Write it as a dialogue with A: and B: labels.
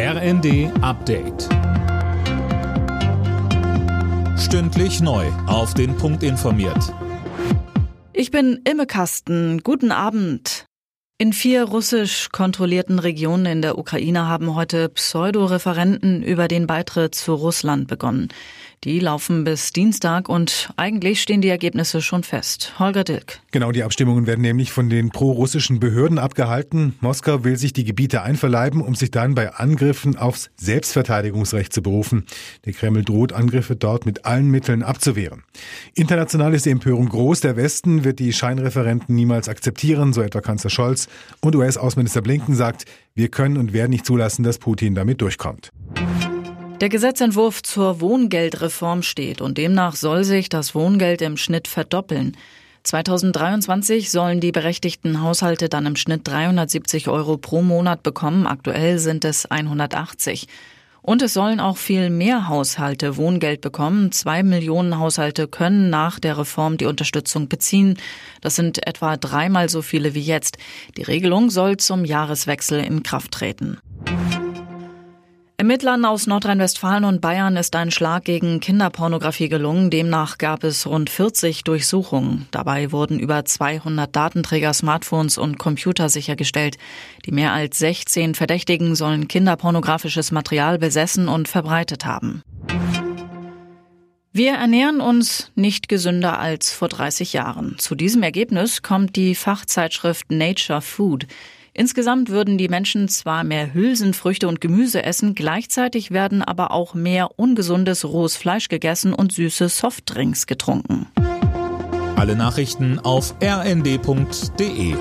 A: RND Update. Stündlich neu. Auf den Punkt informiert.
B: Ich bin Imme Kasten. Guten Abend. In vier russisch kontrollierten Regionen in der Ukraine haben heute Pseudo-Referenten über den Beitritt zu Russland begonnen. Die laufen bis Dienstag und eigentlich stehen die Ergebnisse schon fest. Holger Dilk.
C: Genau, die Abstimmungen werden nämlich von den pro-russischen Behörden abgehalten. Moskau will sich die Gebiete einverleiben, um sich dann bei Angriffen aufs Selbstverteidigungsrecht zu berufen. Der Kreml droht, Angriffe dort mit allen Mitteln abzuwehren. International ist die Empörung groß. Der Westen wird die Scheinreferenten niemals akzeptieren, so etwa Kanzler Scholz. Und US-Außenminister Blinken sagt, wir können und werden nicht zulassen, dass Putin damit durchkommt.
B: Der Gesetzentwurf zur Wohngeldreform steht und demnach soll sich das Wohngeld im Schnitt verdoppeln. 2023 sollen die berechtigten Haushalte dann im Schnitt 370 Euro pro Monat bekommen. Aktuell sind es 180. Und es sollen auch viel mehr Haushalte Wohngeld bekommen. Zwei Millionen Haushalte können nach der Reform die Unterstützung beziehen. Das sind etwa dreimal so viele wie jetzt. Die Regelung soll zum Jahreswechsel in Kraft treten. Ermittlern aus Nordrhein-Westfalen und Bayern ist ein Schlag gegen Kinderpornografie gelungen. Demnach gab es rund 40 Durchsuchungen. Dabei wurden über 200 Datenträger, Smartphones und Computer sichergestellt. Die mehr als 16 Verdächtigen sollen kinderpornografisches Material besessen und verbreitet haben. Wir ernähren uns nicht gesünder als vor 30 Jahren. Zu diesem Ergebnis kommt die Fachzeitschrift Nature Food. Insgesamt würden die Menschen zwar mehr Hülsenfrüchte und Gemüse essen, gleichzeitig werden aber auch mehr ungesundes rohes Fleisch gegessen und süße Softdrinks getrunken.
A: Alle Nachrichten auf rnd.de